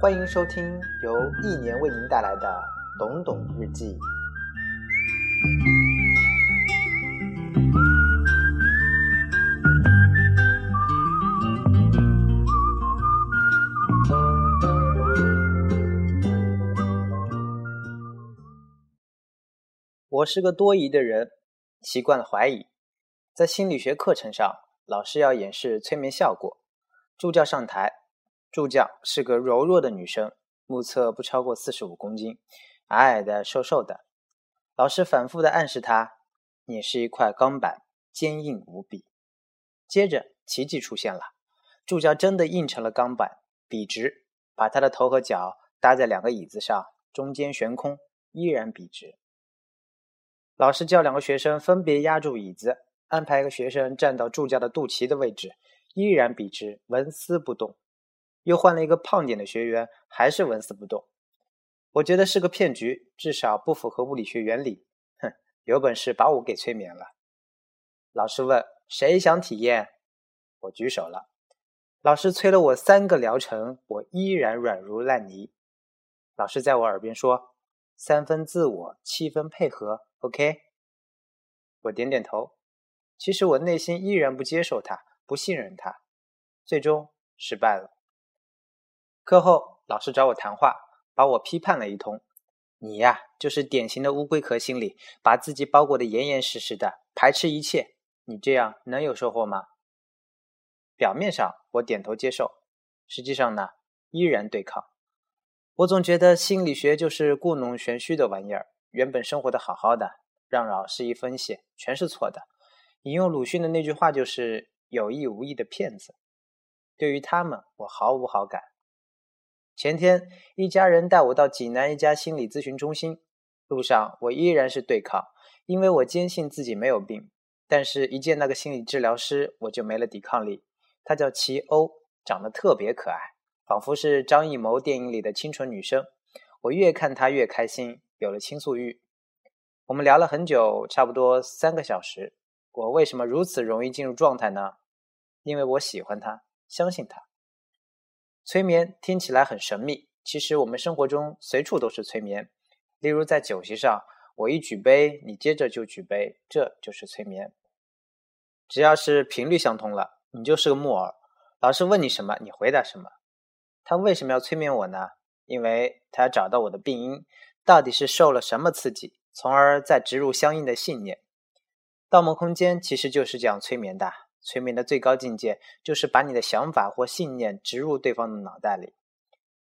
欢迎收听由一年为您带来的《懂懂日记》。我是个多疑的人，习惯了怀疑。在心理学课程上，老师要演示催眠效果，助教上台。助教是个柔弱的女生，目测不超过四十五公斤，矮矮的、瘦瘦的。老师反复的暗示她：“你是一块钢板，坚硬无比。”接着，奇迹出现了，助教真的硬成了钢板，笔直，把她的头和脚搭在两个椅子上，中间悬空，依然笔直。老师叫两个学生分别压住椅子，安排一个学生站到助教的肚脐的位置，依然笔直，纹丝不动。又换了一个胖点的学员，还是纹丝不动。我觉得是个骗局，至少不符合物理学原理。哼，有本事把我给催眠了。老师问：“谁想体验？”我举手了。老师催了我三个疗程，我依然软如烂泥。老师在我耳边说：“三分自我，七分配合。” OK，我点点头。其实我内心依然不接受他，不信任他，最终失败了。课后，老师找我谈话，把我批判了一通。你呀，就是典型的乌龟壳心理，把自己包裹得严严实实的，排斥一切。你这样能有收获吗？表面上我点头接受，实际上呢，依然对抗。我总觉得心理学就是故弄玄虚的玩意儿。原本生活的好好的，让老师一分析，全是错的。引用鲁迅的那句话，就是有意无意的骗子。对于他们，我毫无好感。前天，一家人带我到济南一家心理咨询中心，路上我依然是对抗，因为我坚信自己没有病。但是，一见那个心理治疗师，我就没了抵抗力。他叫齐欧，长得特别可爱，仿佛是张艺谋电影里的清纯女生。我越看他越开心。有了倾诉欲，我们聊了很久，差不多三个小时。我为什么如此容易进入状态呢？因为我喜欢他，相信他。催眠听起来很神秘，其实我们生活中随处都是催眠。例如在酒席上，我一举杯，你接着就举杯，这就是催眠。只要是频率相通了，你就是个木偶。老师问你什么，你回答什么。他为什么要催眠我呢？因为他要找到我的病因。到底是受了什么刺激，从而再植入相应的信念？《盗梦空间》其实就是这样催眠的。催眠的最高境界就是把你的想法或信念植入对方的脑袋里。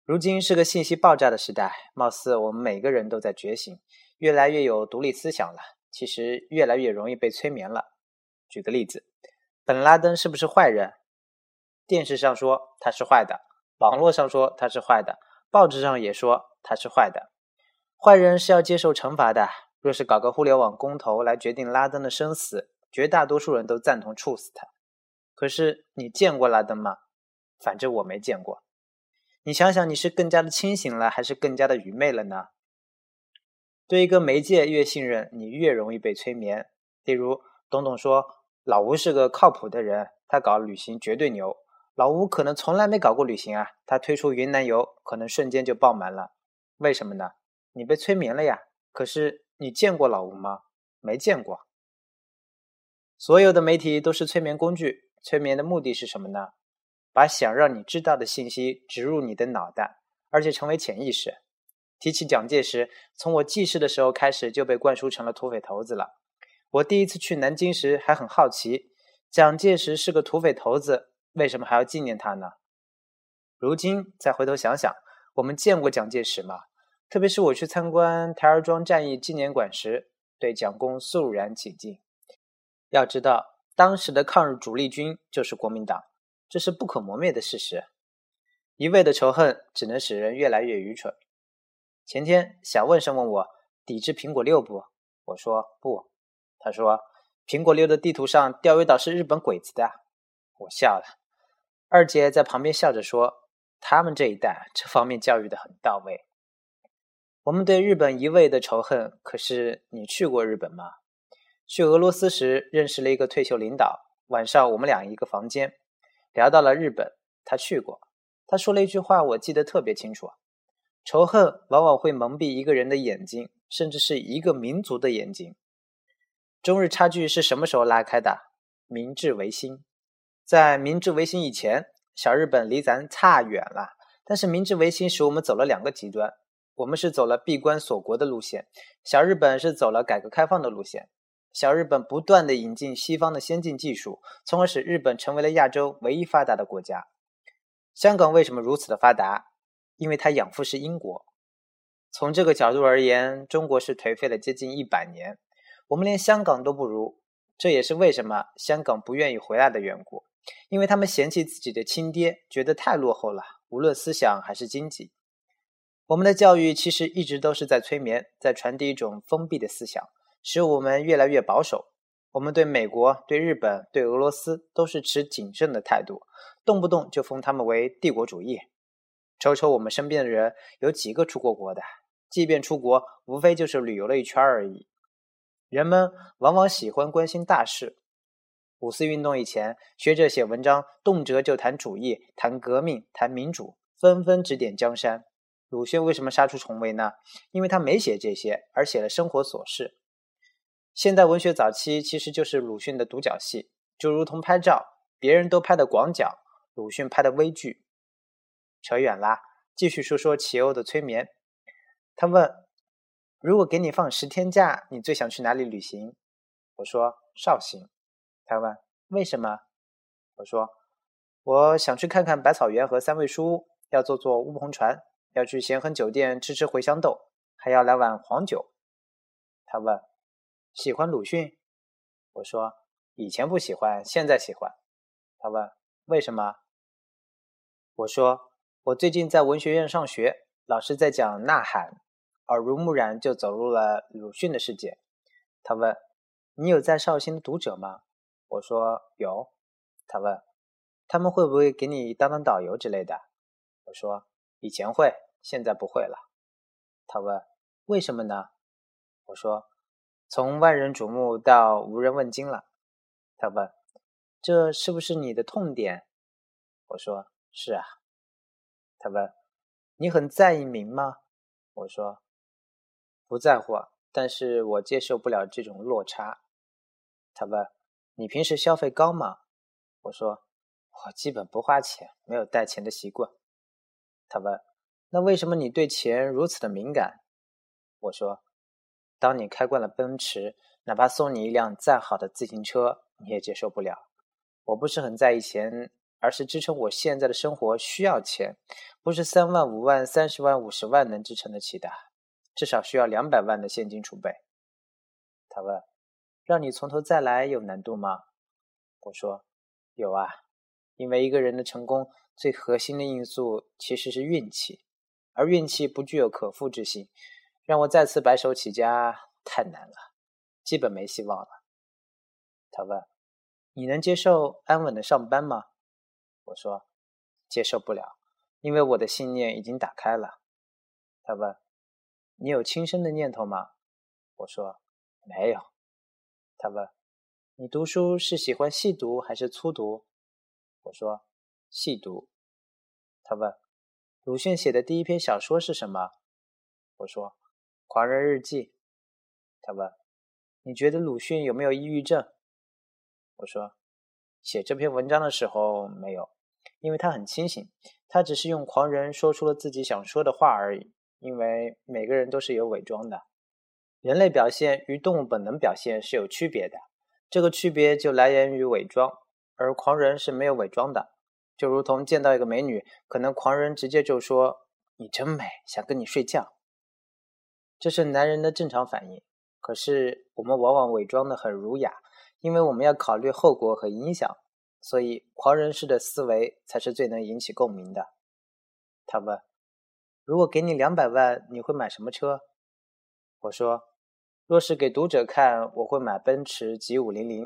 如今是个信息爆炸的时代，貌似我们每个人都在觉醒，越来越有独立思想了。其实越来越容易被催眠了。举个例子，本拉登是不是坏人？电视上说他是坏的，网络上说他是坏的，报纸上也说他是坏的。坏人是要接受惩罚的。若是搞个互联网公投来决定拉登的生死，绝大多数人都赞同处死他。可是你见过拉登吗？反正我没见过。你想想，你是更加的清醒了，还是更加的愚昧了呢？对一个媒介越信任，你越容易被催眠。例如，董董说老吴是个靠谱的人，他搞旅行绝对牛。老吴可能从来没搞过旅行啊，他推出云南游，可能瞬间就爆满了。为什么呢？你被催眠了呀？可是你见过老吴吗？没见过。所有的媒体都是催眠工具，催眠的目的是什么呢？把想让你知道的信息植入你的脑袋，而且成为潜意识。提起蒋介石，从我记事的时候开始就被灌输成了土匪头子了。我第一次去南京时还很好奇，蒋介石是个土匪头子，为什么还要纪念他呢？如今再回头想想，我们见过蒋介石吗？特别是我去参观台儿庄战役纪念馆时，对蒋公肃然起敬。要知道，当时的抗日主力军就是国民党，这是不可磨灭的事实。一味的仇恨只能使人越来越愚蠢。前天，小问生问我抵制苹果六不？我说不。他说苹果六的地图上钓鱼岛是日本鬼子的。我笑了。二姐在旁边笑着说，他们这一代这方面教育的很到位。我们对日本一味的仇恨，可是你去过日本吗？去俄罗斯时认识了一个退休领导，晚上我们俩一个房间，聊到了日本，他去过。他说了一句话，我记得特别清楚：仇恨往往会蒙蔽一个人的眼睛，甚至是一个民族的眼睛。中日差距是什么时候拉开的？明治维新。在明治维新以前，小日本离咱差远了。但是明治维新使我们走了两个极端，我们是走了闭关锁国的路线，小日本是走了改革开放的路线。小日本不断的引进西方的先进技术，从而使日本成为了亚洲唯一发达的国家。香港为什么如此的发达？因为它养父是英国。从这个角度而言，中国是颓废了接近一百年，我们连香港都不如。这也是为什么香港不愿意回来的缘故，因为他们嫌弃自己的亲爹，觉得太落后了，无论思想还是经济。我们的教育其实一直都是在催眠，在传递一种封闭的思想。使我们越来越保守。我们对美国、对日本、对俄罗斯都是持谨慎的态度，动不动就封他们为帝国主义。瞅瞅我们身边的人，有几个出过国的？即便出国，无非就是旅游了一圈而已。人们往往喜欢关心大事。五四运动以前，学者写文章，动辄就谈主义、谈革命、谈民主，纷纷指点江山。鲁迅为什么杀出重围呢？因为他没写这些，而写了生活琐事。现代文学早期其实就是鲁迅的独角戏，就如同拍照，别人都拍的广角，鲁迅拍的微距。扯远啦，继续说说齐欧的催眠。他问：“如果给你放十天假，你最想去哪里旅行？”我说：“绍兴。”他问：“为什么？”我说：“我想去看看百草园和三味书屋，要坐坐乌篷船，要去咸亨酒店吃吃茴香豆，还要来碗黄酒。”他问。喜欢鲁迅，我说以前不喜欢，现在喜欢。他问为什么？我说我最近在文学院上学，老师在讲《呐喊》，耳濡目染就走入了鲁迅的世界。他问你有在绍兴的读者吗？我说有。他问他们会不会给你当当导游之类的？我说以前会，现在不会了。他问为什么呢？我说。从万人瞩目到无人问津了，他问：“这是不是你的痛点？”我说：“是啊。”他问：“你很在意名吗？”我说：“不在乎，但是我接受不了这种落差。”他问：“你平时消费高吗？”我说：“我基本不花钱，没有带钱的习惯。”他问：“那为什么你对钱如此的敏感？”我说。当你开惯了奔驰，哪怕送你一辆再好的自行车，你也接受不了。我不是很在意钱，而是支撑我现在的生活需要钱，不是三万、五万、三十万、五十万能支撑得起的，至少需要两百万的现金储备。他问：“让你从头再来有难度吗？”我说：“有啊，因为一个人的成功最核心的因素其实是运气，而运气不具有可复制性。”让我再次白手起家太难了，基本没希望了。他问：“你能接受安稳的上班吗？”我说：“接受不了，因为我的信念已经打开了。”他问：“你有轻生的念头吗？”我说：“没有。”他问：“你读书是喜欢细读还是粗读？”我说：“细读。”他问：“鲁迅写的第一篇小说是什么？”我说。狂人日记，他问：“你觉得鲁迅有没有抑郁症？”我说：“写这篇文章的时候没有，因为他很清醒，他只是用狂人说出了自己想说的话而已。因为每个人都是有伪装的，人类表现与动物本能表现是有区别的，这个区别就来源于伪装，而狂人是没有伪装的。就如同见到一个美女，可能狂人直接就说：‘你真美，想跟你睡觉。’”这是男人的正常反应，可是我们往往伪装的很儒雅，因为我们要考虑后果和影响，所以狂人式的思维才是最能引起共鸣的。他问：“如果给你两百万，你会买什么车？”我说：“若是给读者看，我会买奔驰 G 五零零；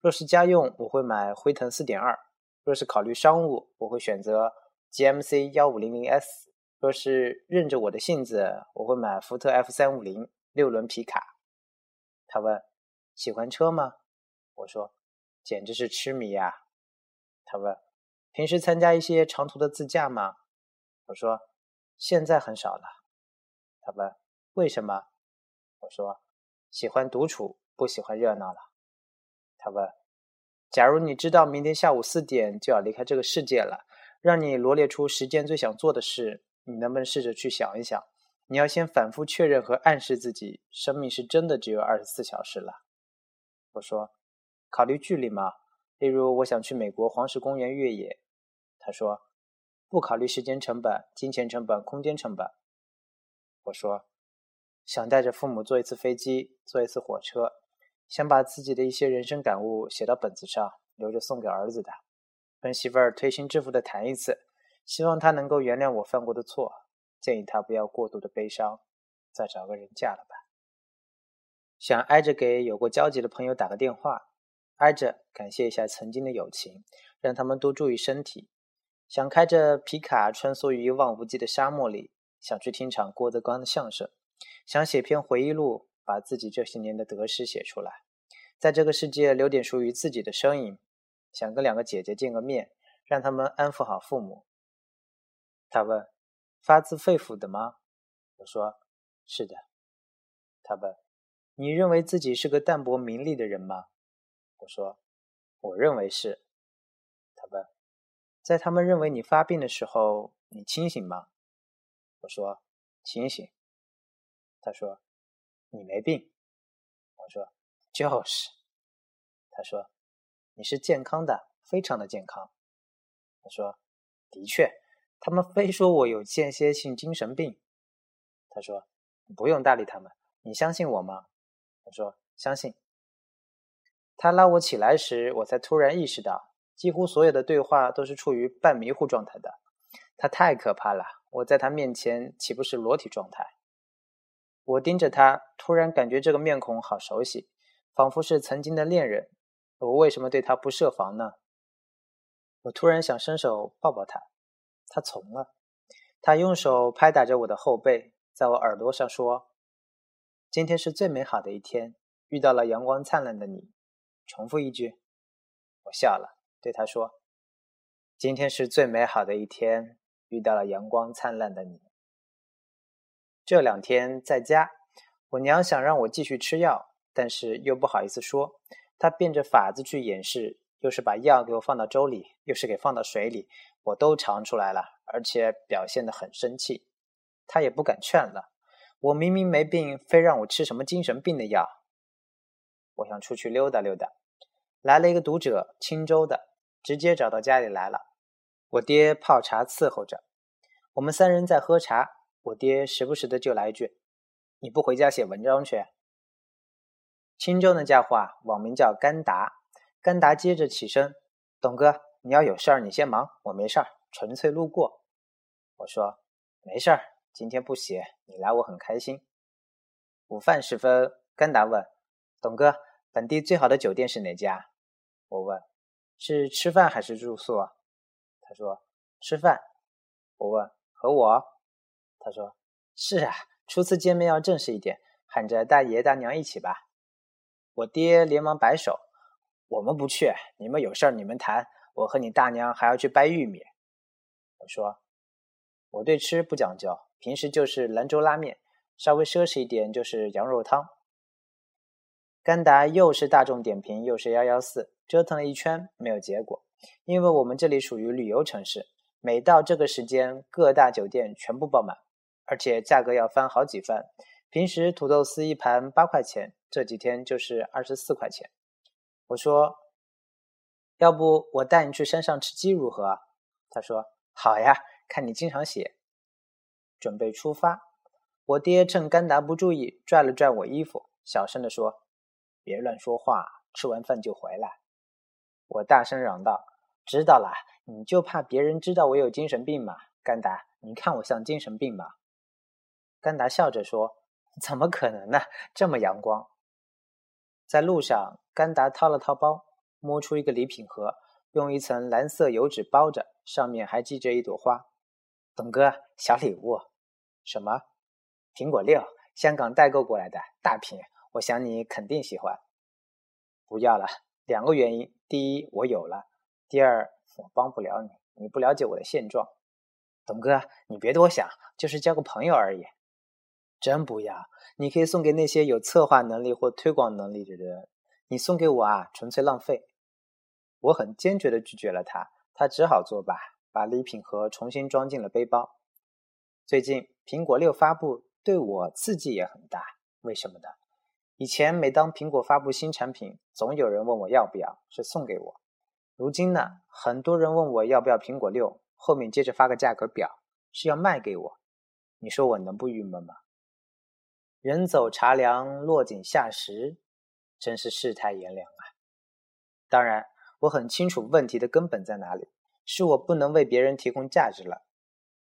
若是家用，我会买辉腾四点二；若是考虑商务，我会选择 GMC 幺五零零 S。”若是任着我的性子，我会买福特 F 三五零六轮皮卡。他问：“喜欢车吗？”我说：“简直是痴迷呀。他问：“平时参加一些长途的自驾吗？”我说：“现在很少了。”他问：“为什么？”我说：“喜欢独处，不喜欢热闹了。”他问：“假如你知道明天下午四点就要离开这个世界了，让你罗列出十件最想做的事，你能不能试着去想一想？你要先反复确认和暗示自己，生命是真的只有二十四小时了。”我说：“考虑距离吗？例如，我想去美国黄石公园越野。”他说：“不考虑时间成本、金钱成本、空间成本。”我说。想带着父母坐一次飞机，坐一次火车，想把自己的一些人生感悟写到本子上，留着送给儿子的。跟媳妇儿推心置腹的谈一次，希望他能够原谅我犯过的错，建议他不要过度的悲伤，再找个人嫁了吧。想挨着给有过交集的朋友打个电话，挨着感谢一下曾经的友情，让他们多注意身体。想开着皮卡穿梭于一望无际的沙漠里，想去听场郭德纲的相声。想写篇回忆录，把自己这些年的得失写出来，在这个世界留点属于自己的身影。想跟两个姐姐见个面，让他们安抚好父母。他问：“发自肺腑的吗？”我说：“是的。”他问：“你认为自己是个淡泊名利的人吗？”我说：“我认为是。”他问：“在他们认为你发病的时候，你清醒吗？”我说：“清醒。”他说：“你没病。”我说：“就是。”他说：“你是健康的，非常的健康。”他说：“的确，他们非说我有间歇性精神病。”他说：“不用搭理他们，你相信我吗？”我说：“相信。”他拉我起来时，我才突然意识到，几乎所有的对话都是处于半迷糊状态的。他太可怕了，我在他面前岂不是裸体状态？我盯着他，突然感觉这个面孔好熟悉，仿佛是曾经的恋人。我为什么对他不设防呢？我突然想伸手抱抱他，他从了。他用手拍打着我的后背，在我耳朵上说：“今天是最美好的一天，遇到了阳光灿烂的你。”重复一句。我笑了，对他说：“今天是最美好的一天，遇到了阳光灿烂的你。”这两天在家，我娘想让我继续吃药，但是又不好意思说。她变着法子去掩饰，又是把药给我放到粥里，又是给放到水里，我都尝出来了，而且表现得很生气。她也不敢劝了。我明明没病，非让我吃什么精神病的药。我想出去溜达溜达，来了一个读者，青州的，直接找到家里来了。我爹泡茶伺候着，我们三人在喝茶。我爹时不时的就来一句：“你不回家写文章去？”青州那家伙啊，网名叫甘达。甘达接着起身：“董哥，你要有事儿你先忙，我没事儿，纯粹路过。”我说：“没事儿，今天不写，你来我很开心。”午饭时分，甘达问：“董哥，本地最好的酒店是哪家？”我问：“是吃饭还是住宿？”他说：“吃饭。”我问：“和我？”他说：“是啊，初次见面要正式一点，喊着大爷大娘一起吧。”我爹连忙摆手：“我们不去，你们有事儿你们谈，我和你大娘还要去掰玉米。”我说：“我对吃不讲究，平时就是兰州拉面，稍微奢侈一点就是羊肉汤。”甘达又是大众点评，又是幺幺四，折腾了一圈没有结果，因为我们这里属于旅游城市，每到这个时间，各大酒店全部爆满。而且价格要翻好几番，平时土豆丝一盘八块钱，这几天就是二十四块钱。我说：“要不我带你去山上吃鸡如何？”他说：“好呀，看你经常写。”准备出发，我爹趁甘达不注意，拽了拽我衣服，小声地说：“别乱说话，吃完饭就回来。”我大声嚷道：“知道了，你就怕别人知道我有精神病吗？甘达，你看我像精神病吗？”甘达笑着说：“怎么可能呢？这么阳光。”在路上，甘达掏了掏包，摸出一个礼品盒，用一层蓝色油纸包着，上面还系着一朵花。董哥，小礼物。什么？苹果六，香港代购过来的大瓶，我想你肯定喜欢。不要了，两个原因：第一，我有了；第二，我帮不了你，你不了解我的现状。董哥，你别多想，就是交个朋友而已。真不要，你可以送给那些有策划能力或推广能力的人。你送给我啊，纯粹浪费。我很坚决地拒绝了他，他只好作罢，把礼品盒重新装进了背包。最近苹果六发布，对我刺激也很大。为什么呢？以前每当苹果发布新产品，总有人问我要不要，是送给我。如今呢，很多人问我要不要苹果六，后面接着发个价格表，是要卖给我。你说我能不郁闷吗？人走茶凉，落井下石，真是世态炎凉啊！当然，我很清楚问题的根本在哪里，是我不能为别人提供价值了。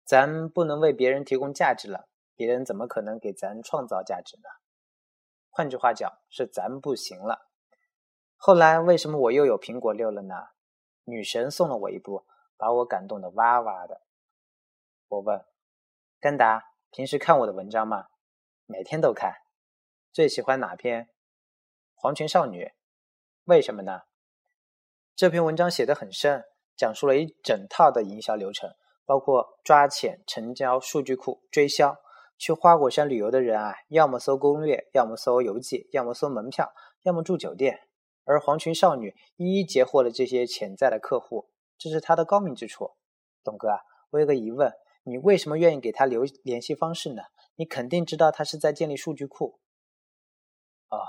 咱不能为别人提供价值了，别人怎么可能给咱创造价值呢？换句话讲，是咱不行了。后来为什么我又有苹果六了呢？女神送了我一部，把我感动的哇哇的。我问甘达：“平时看我的文章吗？”每天都看，最喜欢哪篇？黄泉少女，为什么呢？这篇文章写得很深，讲述了一整套的营销流程，包括抓潜、成交、数据库、追销。去花果山旅游的人啊，要么搜攻略，要么搜游记，要么搜门票，要么住酒店。而黄群少女一一截获了这些潜在的客户，这是她的高明之处。董哥啊，我有个疑问，你为什么愿意给他留联系方式呢？你肯定知道他是在建立数据库。哦，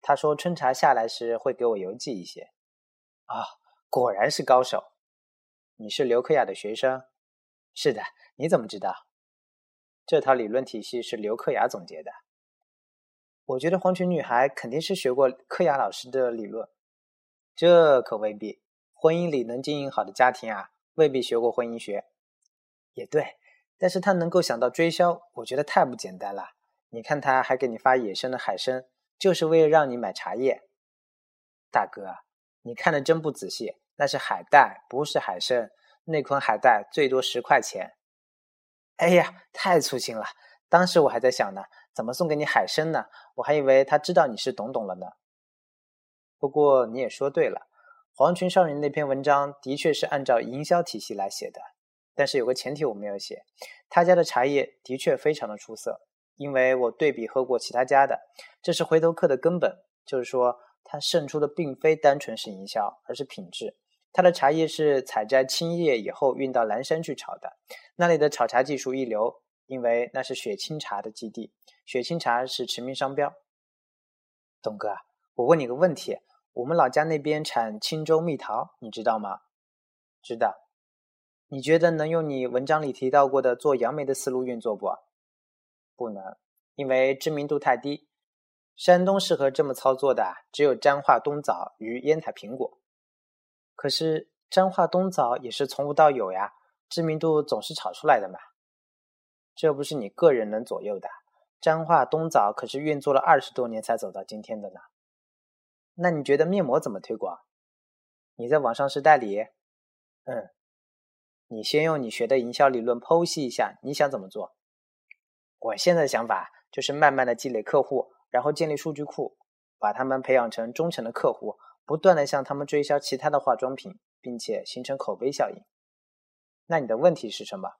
他说春茶下来时会给我邮寄一些。啊，果然是高手。你是刘克雅的学生？是的，你怎么知道？这套理论体系是刘克雅总结的。我觉得黄裙女孩肯定是学过克雅老师的理论。这可未必，婚姻里能经营好的家庭啊，未必学过婚姻学。也对。但是他能够想到追销，我觉得太不简单了。你看他还给你发野生的海参，就是为了让你买茶叶。大哥，你看的真不仔细，那是海带，不是海参。那捆海带最多十块钱。哎呀，太粗心了！当时我还在想呢，怎么送给你海参呢？我还以为他知道你是懂懂了呢。不过你也说对了，黄群少年那篇文章的确是按照营销体系来写的。但是有个前提我没有写，他家的茶叶的确非常的出色，因为我对比喝过其他家的，这是回头客的根本，就是说它胜出的并非单纯是营销，而是品质。它的茶叶是采摘青叶以后运到蓝山去炒的，那里的炒茶技术一流，因为那是雪清茶的基地，雪清茶是驰名商标。董哥，我问你个问题，我们老家那边产青州蜜桃，你知道吗？知道。你觉得能用你文章里提到过的做杨梅的思路运作不？不能，因为知名度太低。山东适合这么操作的只有沾化冬枣与烟台苹果。可是沾化冬枣也是从无到有呀，知名度总是炒出来的嘛。这不是你个人能左右的。沾化冬枣可是运作了二十多年才走到今天的呢。那你觉得面膜怎么推广？你在网上是代理？嗯。你先用你学的营销理论剖析一下，你想怎么做？我现在的想法就是慢慢的积累客户，然后建立数据库，把他们培养成忠诚的客户，不断的向他们推销其他的化妆品，并且形成口碑效应。那你的问题是什么？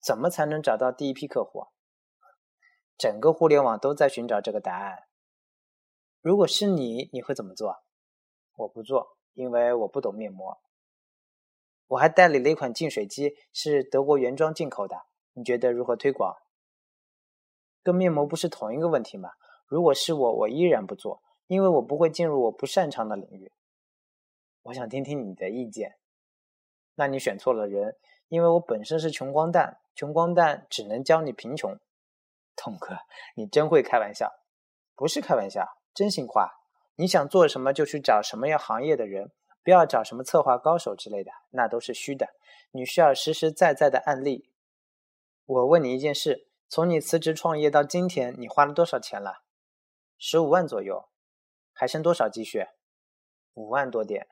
怎么才能找到第一批客户？整个互联网都在寻找这个答案。如果是你，你会怎么做？我不做，因为我不懂面膜。我还代理了一款净水机，是德国原装进口的。你觉得如何推广？跟面膜不是同一个问题吗？如果是我，我依然不做，因为我不会进入我不擅长的领域。我想听听你的意见。那你选错了人，因为我本身是穷光蛋，穷光蛋只能教你贫穷。痛哥，你真会开玩笑，不是开玩笑，真心话。你想做什么就去找什么样行业的人。不要找什么策划高手之类的，那都是虚的。你需要实实在在的案例。我问你一件事：从你辞职创业到今天，你花了多少钱了？十五万左右，还剩多少积蓄？五万多点。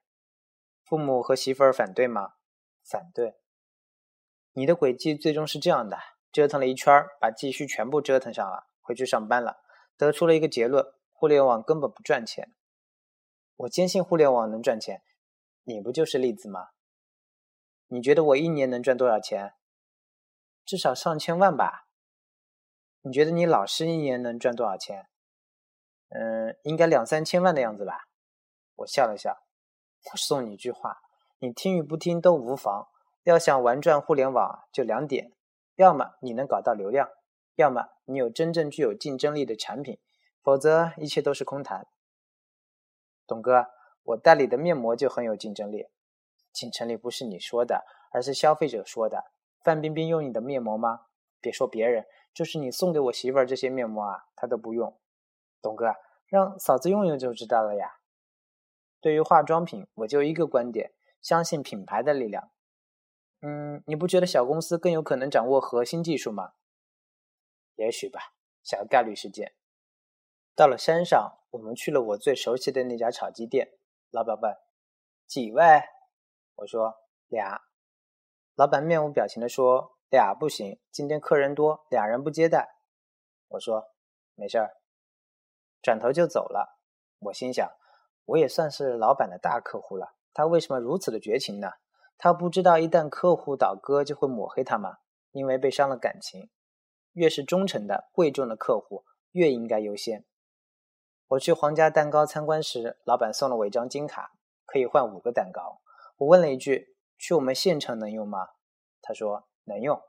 父母和媳妇儿反对吗？反对。你的轨迹最终是这样的：折腾了一圈，把积蓄全部折腾上了，回去上班了，得出了一个结论：互联网根本不赚钱。我坚信互联网能赚钱，你不就是例子吗？你觉得我一年能赚多少钱？至少上千万吧。你觉得你老师一年能赚多少钱？嗯，应该两三千万的样子吧。我笑了笑，我送你一句话，你听与不听都无妨。要想玩转互联网，就两点：要么你能搞到流量，要么你有真正具有竞争力的产品，否则一切都是空谈。董哥，我代理的面膜就很有竞争力。竞争力不是你说的，而是消费者说的。范冰冰用你的面膜吗？别说别人，就是你送给我媳妇儿这些面膜啊，她都不用。董哥，让嫂子用用就知道了呀。对于化妆品，我就一个观点：相信品牌的力量。嗯，你不觉得小公司更有可能掌握核心技术吗？也许吧，小概率事件。到了山上，我们去了我最熟悉的那家炒鸡店。老板问：“几位？”我说：“俩。”老板面无表情地说：“俩不行，今天客人多，俩人不接待。”我说：“没事儿。”转头就走了。我心想：“我也算是老板的大客户了，他为什么如此的绝情呢？他不知道一旦客户倒戈就会抹黑他吗？因为被伤了感情。越是忠诚的、贵重的客户，越应该优先。”我去皇家蛋糕参观时，老板送了我一张金卡，可以换五个蛋糕。我问了一句。去我们县城能用吗？他说能用。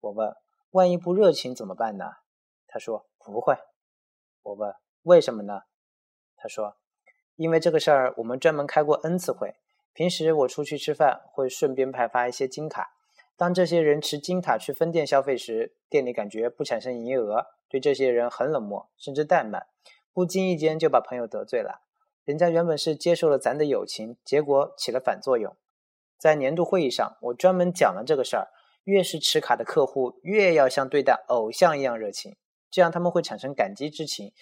我问，万一不热情怎么办呢？他说不会。我问为什么呢？他说，因为这个事儿我们专门开过 N 次会。平时我出去吃饭会顺便派发一些金卡，当这些人持金卡去分店消费时，店里感觉不产生营业额，对这些人很冷漠，甚至怠慢，不经意间就把朋友得罪了。人家原本是接受了咱的友情，结果起了反作用。在年度会议上，我专门讲了这个事儿。越是持卡的客户，越要像对待偶像一样热情，这样他们会产生感激之情，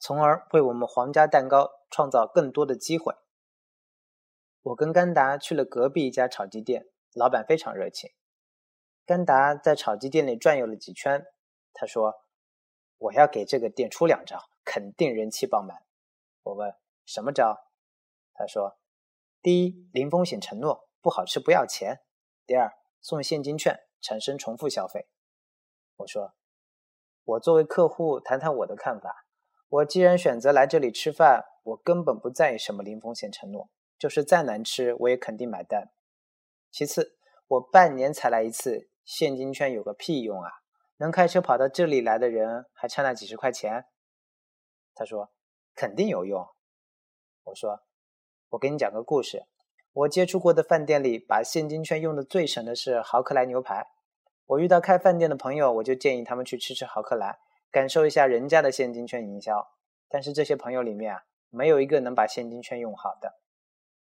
从而为我们皇家蛋糕创造更多的机会。我跟甘达去了隔壁一家炒鸡店，老板非常热情。甘达在炒鸡店里转悠了几圈，他说：“我要给这个店出两招，肯定人气爆满。”我问：“什么招？”他说：“第一，零风险承诺。”不好吃不要钱。第二，送现金券，产生重复消费。我说，我作为客户谈谈我的看法。我既然选择来这里吃饭，我根本不在意什么零风险承诺，就是再难吃我也肯定买单。其次，我半年才来一次，现金券有个屁用啊！能开车跑到这里来的人还差那几十块钱。他说，肯定有用。我说，我给你讲个故事。我接触过的饭店里，把现金券用的最省的是豪克莱牛排。我遇到开饭店的朋友，我就建议他们去吃吃豪克莱，感受一下人家的现金券营销。但是这些朋友里面啊，没有一个能把现金券用好的。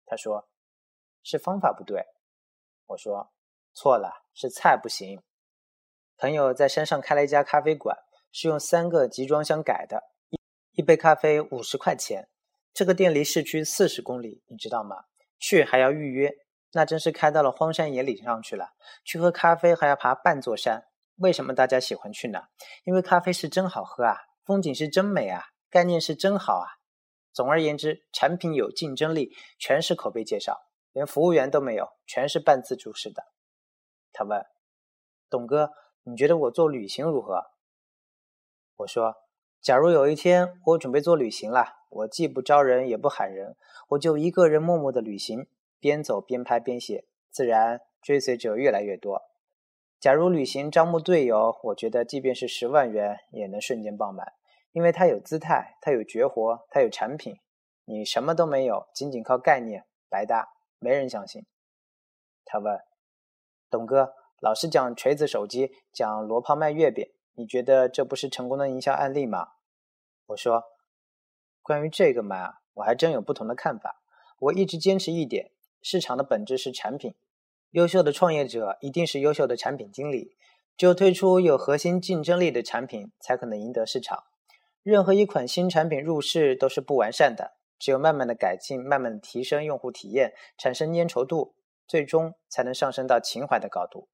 他说是方法不对。我说错了，是菜不行。朋友在山上开了一家咖啡馆，是用三个集装箱改的，一杯咖啡五十块钱。这个店离市区四十公里，你知道吗？去还要预约，那真是开到了荒山野岭上去了。去喝咖啡还要爬半座山，为什么大家喜欢去呢？因为咖啡是真好喝啊，风景是真美啊，概念是真好啊。总而言之，产品有竞争力，全是口碑介绍，连服务员都没有，全是半自助式的。他问：“董哥，你觉得我做旅行如何？”我说：“假如有一天我准备做旅行了。”我既不招人，也不喊人，我就一个人默默的旅行，边走边拍边写，自然追随者越来越多。假如旅行招募队友，我觉得即便是十万元也能瞬间爆满，因为他有姿态，他有绝活，他有产品。你什么都没有，仅仅靠概念，白搭，没人相信。他问：“董哥，老是讲锤子手机，讲罗胖卖月饼，你觉得这不是成功的营销案例吗？”我说。关于这个嘛，我还真有不同的看法。我一直坚持一点：市场的本质是产品。优秀的创业者一定是优秀的产品经理。只有推出有核心竞争力的产品，才可能赢得市场。任何一款新产品入市都是不完善的，只有慢慢的改进，慢慢的提升用户体验，产生粘稠度，最终才能上升到情怀的高度。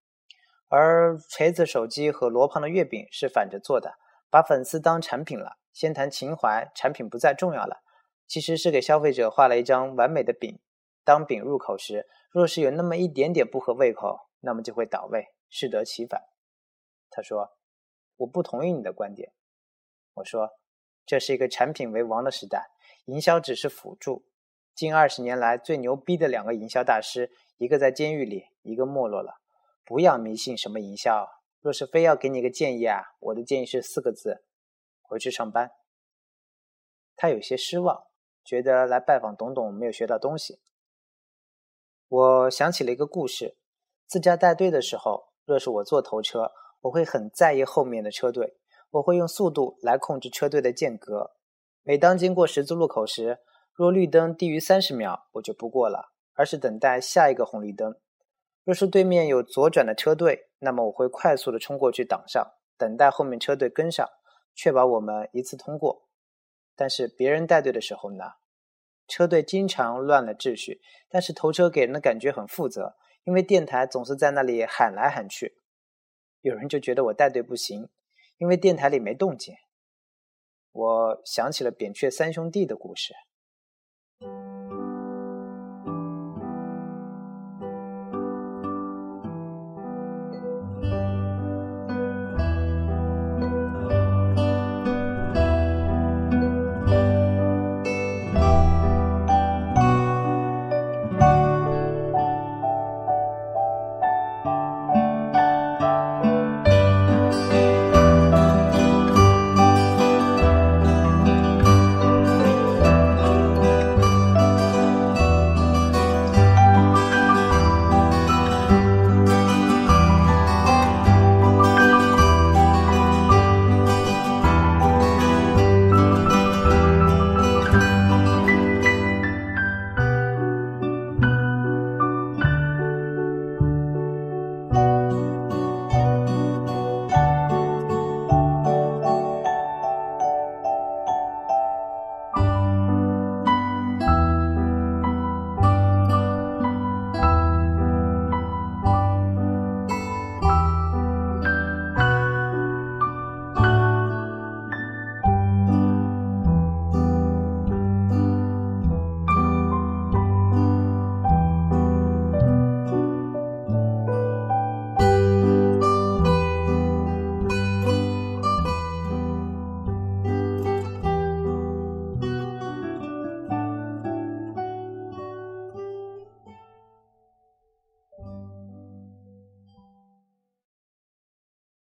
而锤子手机和罗胖的月饼是反着做的，把粉丝当产品了。先谈情怀，产品不再重要了。其实是给消费者画了一张完美的饼。当饼入口时，若是有那么一点点不合胃口，那么就会倒胃，适得其反。他说：“我不同意你的观点。”我说：“这是一个产品为王的时代，营销只是辅助。近二十年来最牛逼的两个营销大师，一个在监狱里，一个没落了。不要迷信什么营销。若是非要给你个建议啊，我的建议是四个字：回去上班。”他有些失望，觉得来拜访董董没有学到东西。我想起了一个故事：自驾带队的时候，若是我坐头车，我会很在意后面的车队，我会用速度来控制车队的间隔。每当经过十字路口时，若绿灯低于三十秒，我就不过了，而是等待下一个红绿灯。若是对面有左转的车队，那么我会快速的冲过去挡上，等待后面车队跟上，确保我们一次通过。但是别人带队的时候呢，车队经常乱了秩序，但是头车给人的感觉很负责，因为电台总是在那里喊来喊去。有人就觉得我带队不行，因为电台里没动静。我想起了扁鹊三兄弟的故事。